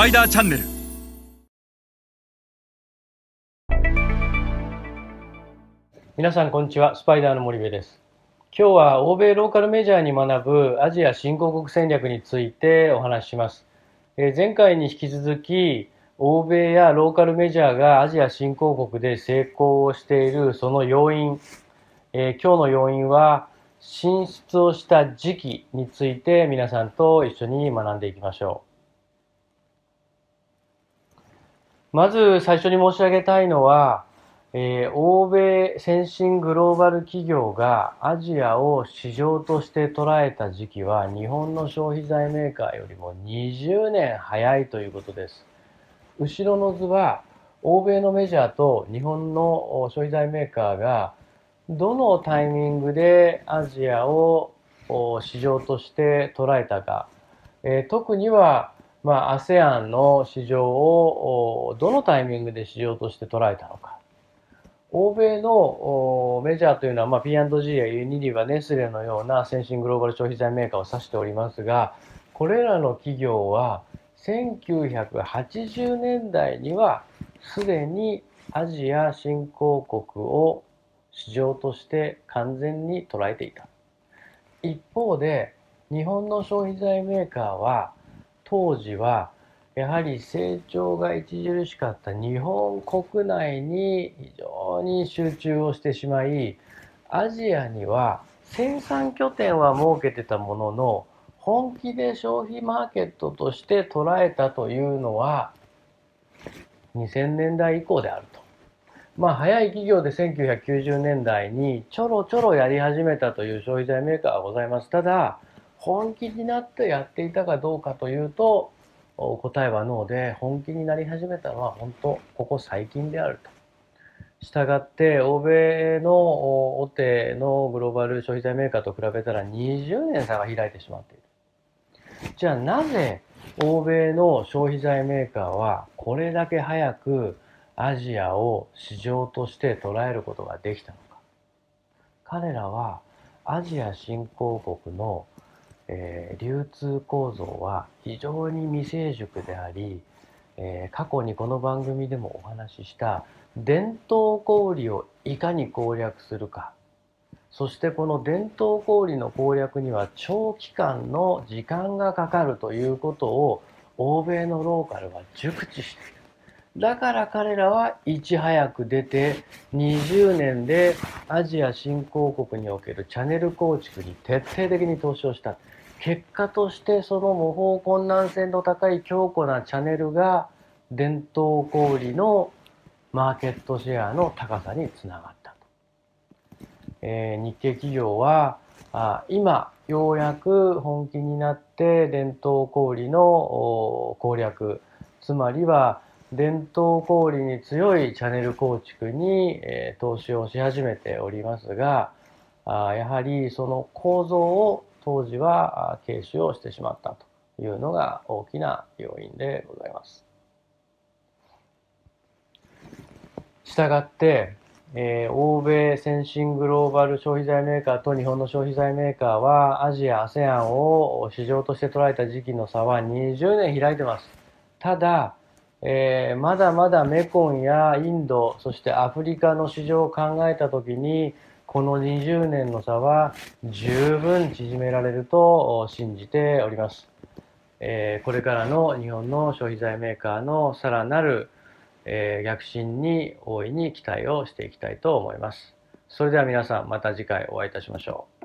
パイダーチャンネル。皆さんこんにちは。スパイダーの森部です。今日は欧米ローカルメジャーに学ぶアジア新興国戦略についてお話しします、えー、前回に引き続き欧米やローカルメジャーがアジア新興国で成功をしているその要因、えー、今日の要因は進出をした時期について皆さんと一緒に学んでいきましょう。まず最初に申し上げたいのは、えー、欧米先進グローバル企業がアジアを市場として捉えた時期は日本の消費財メーカーよりも20年早いということです。後ろの図は欧米のメジャーと日本の消費財メーカーがどのタイミングでアジアを市場として捉えたか、えー、特にはまあ、ASEAN の市場をどのタイミングで市場として捉えたのか。欧米のメジャーというのは、まあ、P&G やユニリバ、ネスレのような先進グローバル消費財メーカーを指しておりますが、これらの企業は1980年代にはすでにアジア新興国を市場として完全に捉えていた。一方で日本の消費財メーカーは当時はやはり成長が著しかった日本国内に非常に集中をしてしまいアジアには生産拠点は設けてたものの本気で消費マーケットとして捉えたというのは2000年代以降であると。まあ早い企業で1990年代にちょろちょろやり始めたという消費財メーカーはございます。ただ本気になってやっていたかどうかというと答えはノーで本気になり始めたのは本当ここ最近であると。したがって欧米の大手のグローバル消費財メーカーと比べたら20年差が開いてしまっている。じゃあなぜ欧米の消費財メーカーはこれだけ早くアジアを市場として捉えることができたのか。彼らはアジア新興国のえー、流通構造は非常に未成熟であり、えー、過去にこの番組でもお話しした伝統小売をいかに攻略するかそしてこの伝統小売の攻略には長期間の時間がかかるということを欧米のローカルは熟知している。だから彼らはいち早く出て20年でアジア新興国におけるチャンネル構築に徹底的に投資をした。結果としてその模倣困難性の高い強固なチャンネルが伝統小売のマーケットシェアの高さにつながったと。えー、日系企業はあ今ようやく本気になって伝統小売の攻略つまりは伝統小売に強いチャンネル構築に、えー、投資をし始めておりますがあやはりその構造を当時は軽視をしてしまったというのが大きな要因でございます。したがって、えー、欧米先進グローバル消費財メーカーと日本の消費財メーカーはアジア、ASEAN を市場として捉えた時期の差は20年開いてます。ただ、えー、まだまだメコンやインド、そしてアフリカの市場を考えたときに、この20年の差は十分縮められると信じております。えー、これからの日本の消費財メーカーのさらなる、えー、躍進に大いに期待をしていきたいと思います。それでは皆さんまた次回お会いいたしましょう。